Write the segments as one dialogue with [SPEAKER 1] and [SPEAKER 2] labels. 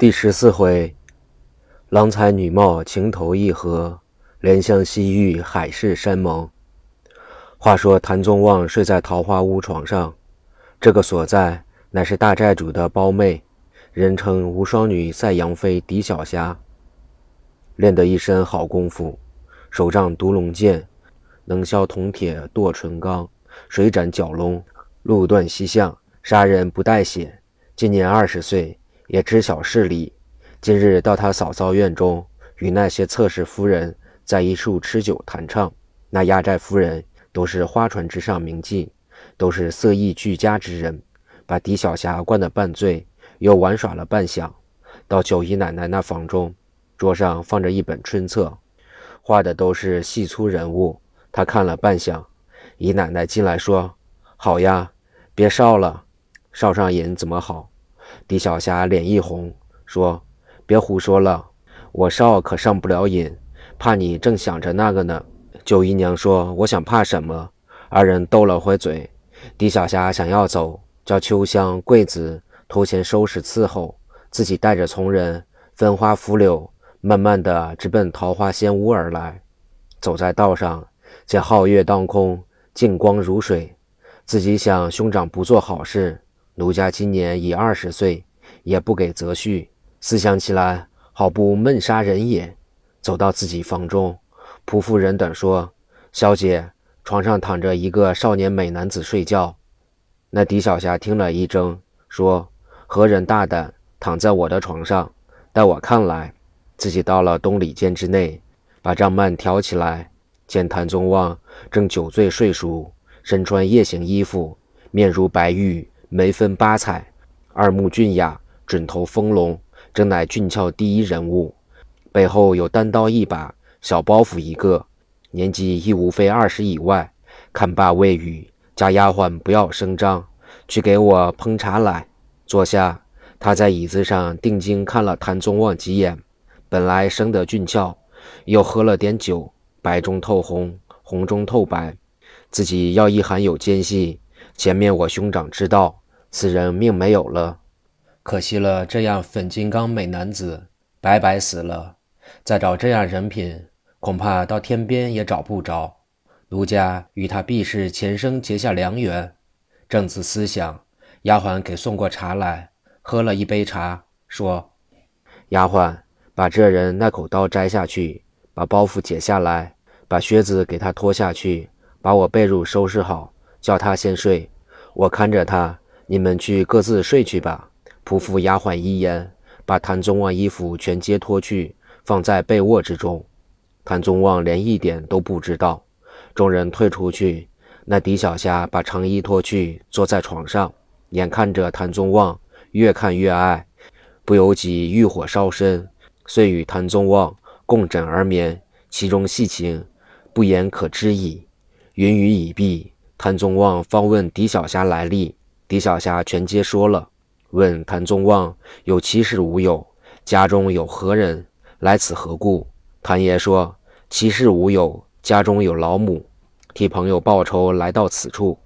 [SPEAKER 1] 第十四回，郎才女貌情投意合，怜香惜玉海誓山盟。话说谭宗旺睡在桃花坞床上，这个所在乃是大寨主的胞妹，人称无双女赛杨妃狄小霞，练得一身好功夫，手仗独龙剑，能削铜铁剁纯钢，水斩蛟龙，路断西象，杀人不带血。今年二十岁。也知晓事理。今日到他嫂嫂院中，与那些侧室夫人在一处吃酒弹唱。那压寨夫人都是花船之上名妓，都是色艺俱佳之人，把狄小霞灌得半醉，又玩耍了半晌。到九姨奶奶那房中，桌上放着一本春册，画的都是细粗人物。他看了半晌，姨奶奶进来说：“好呀，别烧了，烧上瘾怎么好？”狄小霞脸一红，说：“别胡说了，我少可上不了瘾，怕你正想着那个呢。”九姨娘说：“我想怕什么？”二人斗了会嘴。狄小霞想要走，叫秋香、桂子偷钱收拾伺候，自己带着从人分花拂柳，慢慢的直奔桃花仙屋而来。走在道上，见皓月当空，净光如水，自己想兄长不做好事。奴家今年已二十岁，也不给择婿。思想起来，好不闷杀人也。走到自己房中，仆妇人等说：“小姐，床上躺着一个少年美男子睡觉。”那狄小霞听了一怔，说：“何人大胆躺在我的床上？待我看来。”自己到了东里间之内，把帐幔挑起来，见谭宗旺正酒醉睡熟，身穿夜行衣服，面如白玉。眉分八彩，二目俊雅，准头丰隆，真乃俊俏第一人物。背后有单刀一把，小包袱一个，年纪亦无非二十以外。看罢未语，家丫鬟不要声张，去给我烹茶来。坐下，他在椅子上定睛看了谭宗旺几眼，本来生得俊俏，又喝了点酒，白中透红，红中透白，自己要一含有奸细。前面我兄长知道。此人命没有了，可惜了。这样粉金刚美男子，白白死了。再找这样人品，恐怕到天边也找不着。奴家与他必是前生结下良缘。正自思想，丫鬟给送过茶来，喝了一杯茶，说：“丫鬟，把这人那口刀摘下去，把包袱解下来，把靴子给他脱下去，把我被褥收拾好，叫他先睡，我看着他。”你们去各自睡去吧。仆妇丫鬟一言，把谭宗旺衣服全皆脱去，放在被窝之中。谭宗旺连一点都不知道。众人退出去，那狄小霞把长衣脱去，坐在床上，眼看着谭宗旺，越看越爱，不由己欲火烧身，遂与谭宗旺共枕而眠。其中细情，不言可知矣。云雨已毕，谭宗旺方问狄小霞来历。狄小霞全皆说了，问谭宗旺有妻室无有，家中有何人来此何故？谭爷说妻室无有，家中有老母，替朋友报仇来到此处，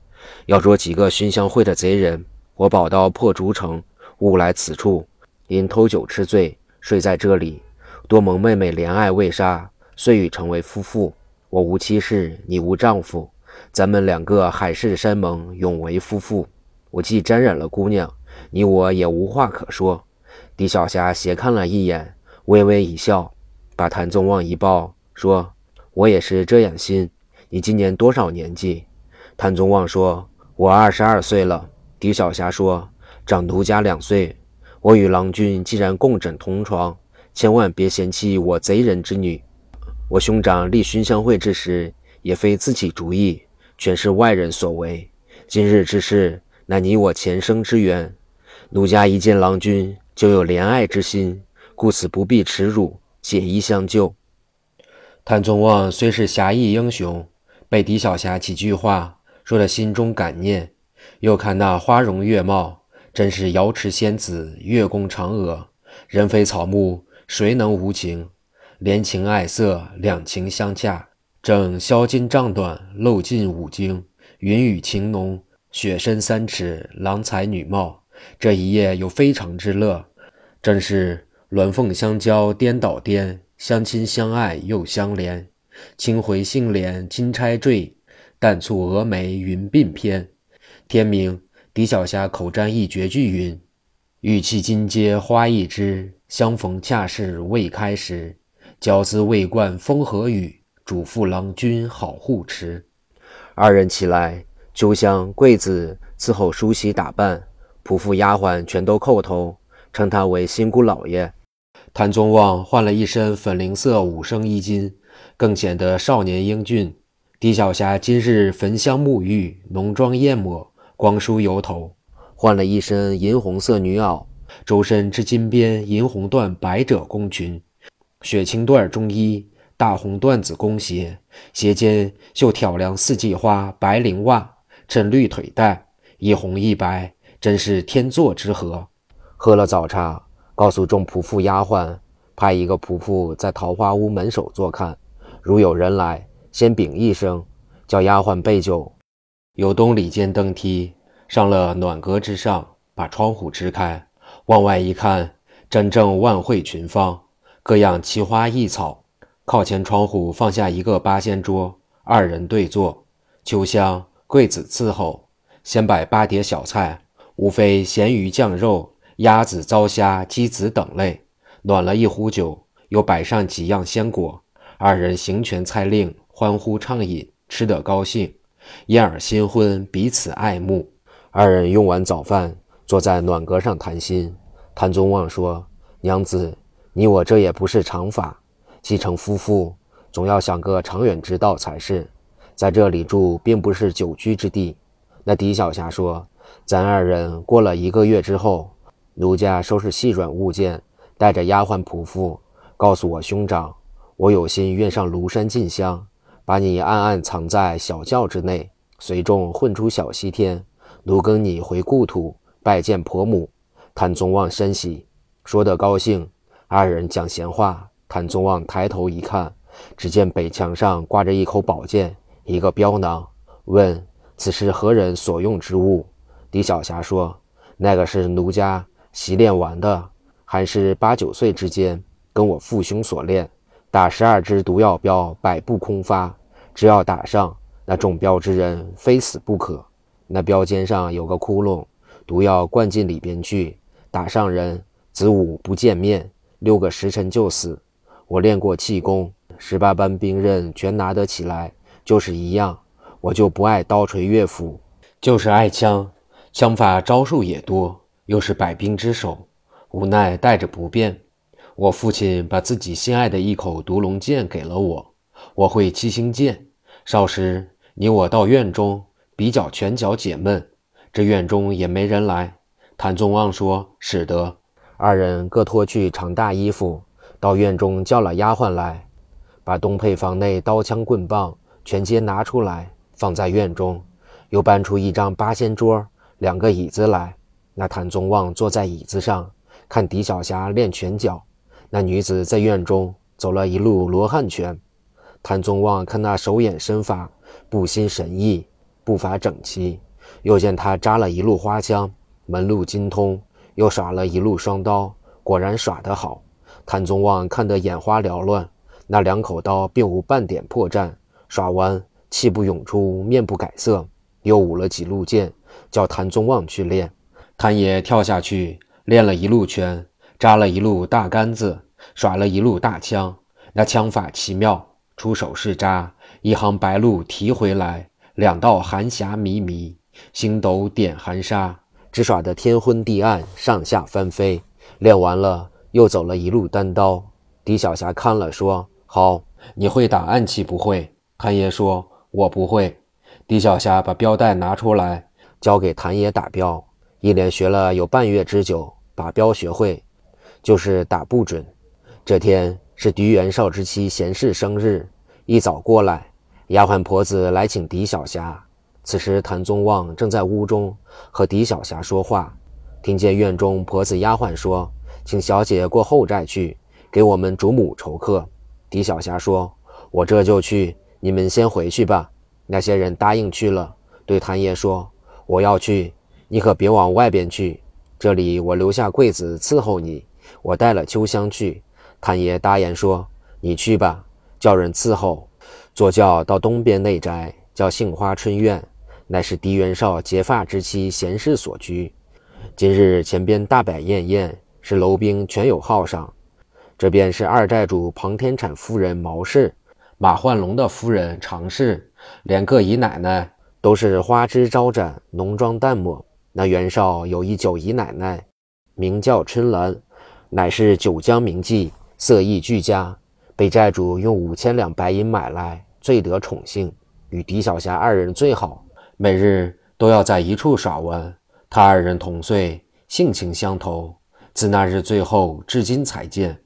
[SPEAKER 1] 要捉几个熏香会的贼人。我保到破竹城，误来此处，因偷酒吃醉，睡在这里。多蒙妹妹怜爱未杀，遂与成为夫妇。我无妻室，你无丈夫，咱们两个海誓山盟，永为夫妇。我既沾染了姑娘，你我也无话可说。狄小霞斜看了一眼，微微一笑，把谭宗旺一抱，说：“我也是这样心。你今年多少年纪？”谭宗旺说：“我二十二岁了。”狄小霞说：“长奴家两岁。我与郎君既然共枕同床，千万别嫌弃我贼人之女。我兄长立熏香会之时，也非自己主意，全是外人所为。今日之事。”乃你我前生之缘，奴家一见郎君就有怜爱之心，故此不必耻辱，解衣相救。谭宗旺虽是侠义英雄，被狄小霞几句话说得心中感念，又看那花容月貌，真是瑶池仙子，月宫嫦娥，人非草木，谁能无情？怜情爱色，两情相洽，正销金帐短，漏尽五经，云雨情浓。雪深三尺，郎才女貌，这一夜有非常之乐，正是鸾凤相交颠倒颠，相亲相爱又相连。青回杏帘金钗坠，淡蹙蛾眉云鬓偏。天明，狄小霞口占一绝句云：“玉砌金阶花一枝，相逢恰是未开时。娇姿未冠风和雨，嘱咐郎君好护持。”二人起来，秋香、桂子伺候梳洗打扮，仆妇丫鬟全都叩头，称他为新姑老爷。谭宗旺换了一身粉菱色五生衣襟，更显得少年英俊。狄小霞今日焚香沐浴，浓妆艳抹。光梳油头，换了一身银红色女袄，周身织金边银红缎百褶宫裙，雪青缎中衣，大红缎子宫鞋，鞋尖绣挑梁四季花白绫袜，衬绿腿带，一红一白，真是天作之合。喝了早茶，告诉众仆妇丫鬟，派一个仆妇在桃花屋门首坐看，如有人来，先禀一声，叫丫鬟备酒。有东里间登梯上了暖阁之上，把窗户支开，往外一看，真正万卉群芳，各样奇花异草。靠前窗户放下一个八仙桌，二人对坐，秋香、桂子伺候，先摆八碟小菜，无非咸鱼酱肉、鸭子、糟虾、鸡子等类。暖了一壶酒，又摆上几样鲜果，二人行全菜令，欢呼畅饮，吃得高兴。燕尔新婚，彼此爱慕。二人用完早饭，坐在暖阁上谈心。谭宗旺说：“娘子，你我这也不是长法，既成夫妇，总要想个长远之道才是。在这里住，并不是久居之地。”那狄小霞说：“咱二人过了一个月之后，奴家收拾细软物件，带着丫鬟仆妇，告诉我兄长，我有心愿上庐山进香。”把你暗暗藏在小轿之内，随众混出小西天，奴跟你回故土拜见婆母。谭宗旺深喜，说得高兴。二人讲闲话，谭宗旺抬头一看，只见北墙上挂着一口宝剑，一个镖囊，问：“此是何人所用之物？”狄小霞说：“那个是奴家习练完的，还是八九岁之间跟我父兄所练。”打十二支毒药镖，百步空发。只要打上那中镖之人，非死不可。那镖尖上有个窟窿，毒药灌进里边去，打上人，子午不见面，六个时辰就死。我练过气功，十八般兵刃全拿得起来，就是一样。我就不爱刀锤乐斧，就是爱枪，枪法招数也多，又是百兵之首，无奈带着不便。我父亲把自己心爱的一口独龙剑给了我，我会七星剑。少时你我到院中比较拳脚解闷，这院中也没人来。谭宗旺说：“使得。”二人各脱去长大衣服，到院中叫了丫鬟来，把东配房内刀枪棍棒全皆拿出来，放在院中，又搬出一张八仙桌、两个椅子来。那谭宗旺坐在椅子上，看狄小霞练拳脚。那女子在院中走了一路罗汉拳，谭宗旺看那手眼身法，步心神意，步伐整齐。又见她扎了一路花枪，门路精通，又耍了一路双刀，果然耍得好。谭宗旺看得眼花缭乱，那两口刀并无半点破绽，耍完气不涌出，面不改色，又舞了几路剑，叫谭宗旺去练。谭爷跳下去练了一路拳。扎了一路大杆子，耍了一路大枪，那枪法奇妙。出手是扎，一行白鹭提回来，两道寒霞迷迷，星斗点寒沙，只耍得天昏地暗，上下翻飞。练完了，又走了一路单刀。狄小霞看了，说：“好，你会打暗器不会？”谭爷说：“我不会。”狄小霞把镖带拿出来，交给谭爷打镖，一连学了有半月之久，把镖学会。就是打不准。这天是狄元绍之妻贤氏生日，一早过来，丫鬟婆子来请狄小霞。此时谭宗旺正在屋中和狄小霞说话，听见院中婆子丫鬟说：“请小姐过后寨去，给我们主母酬客。”狄小霞说：“我这就去，你们先回去吧。”那些人答应去了，对谭爷说：“我要去，你可别往外边去，这里我留下柜子伺候你。”我带了秋香去。谭爷答言说：“你去吧，叫人伺候。”坐轿到东边内宅，叫杏花春院，乃是狄元绍结发之妻贤士所居。今日前边大摆宴宴，是楼兵全有号上。这便是二寨主庞天产夫人毛氏，马焕龙的夫人常氏，连个姨奶奶都是花枝招展，浓妆淡抹。那袁绍有一九姨奶奶，名叫春兰，乃是九江名妓，色艺俱佳。被寨主用五千两白银买来，最得宠幸，与狄小霞二人最好，每日都要在一处耍玩。他二人同岁，性情相投。自那日最后至今才见。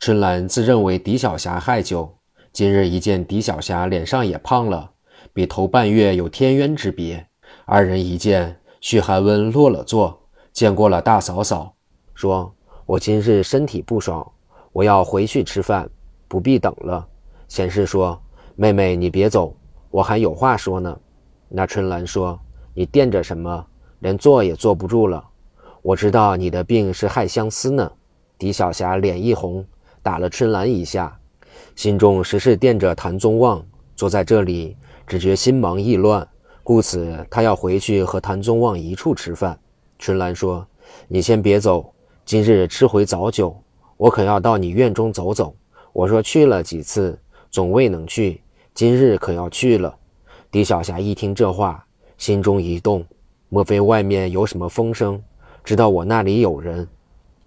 [SPEAKER 1] 春兰自认为狄小霞害羞，今日一见狄小霞脸上也胖了，比头半月有天渊之别。二人一见，嘘寒温落了座，见过了大嫂嫂，说：“我今日身体不爽，我要回去吃饭。”不必等了，贤士说：“妹妹，你别走，我还有话说呢。”那春兰说：“你惦着什么？连坐也坐不住了。我知道你的病是害相思呢。”狄小霞脸一红，打了春兰一下，心中时时惦着谭宗旺，坐在这里只觉心忙意乱，故此他要回去和谭宗旺一处吃饭。春兰说：“你先别走，今日吃回早酒，我可要到你院中走走。”我说去了几次，总未能去。今日可要去了。狄小霞一听这话，心中一动，莫非外面有什么风声，知道我那里有人？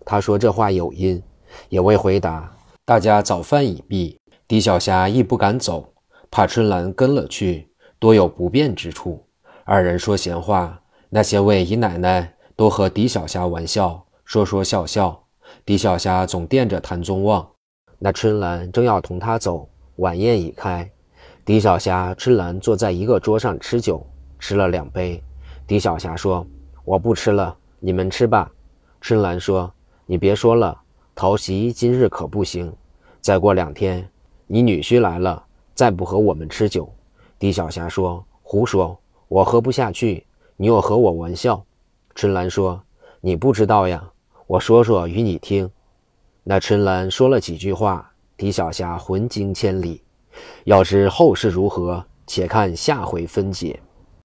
[SPEAKER 1] 他说这话有因，也未回答。大家早饭已毕，狄小霞亦不敢走，怕春兰跟了去，多有不便之处。二人说闲话，那些位姨奶奶都和狄小霞玩笑，说说笑笑。狄小霞总惦着谭宗旺。那春兰正要同他走，晚宴已开。狄小霞、春兰坐在一个桌上吃酒，吃了两杯。狄小霞说：“我不吃了，你们吃吧。”春兰说：“你别说了，陶席今日可不行。再过两天，你女婿来了，再不和我们吃酒。”狄小霞说：“胡说，我喝不下去，你又和我玩笑。”春兰说：“你不知道呀，我说说与你听。”那春兰说了几句话，狄小霞魂惊千里。要知后事如何，且看下回分解。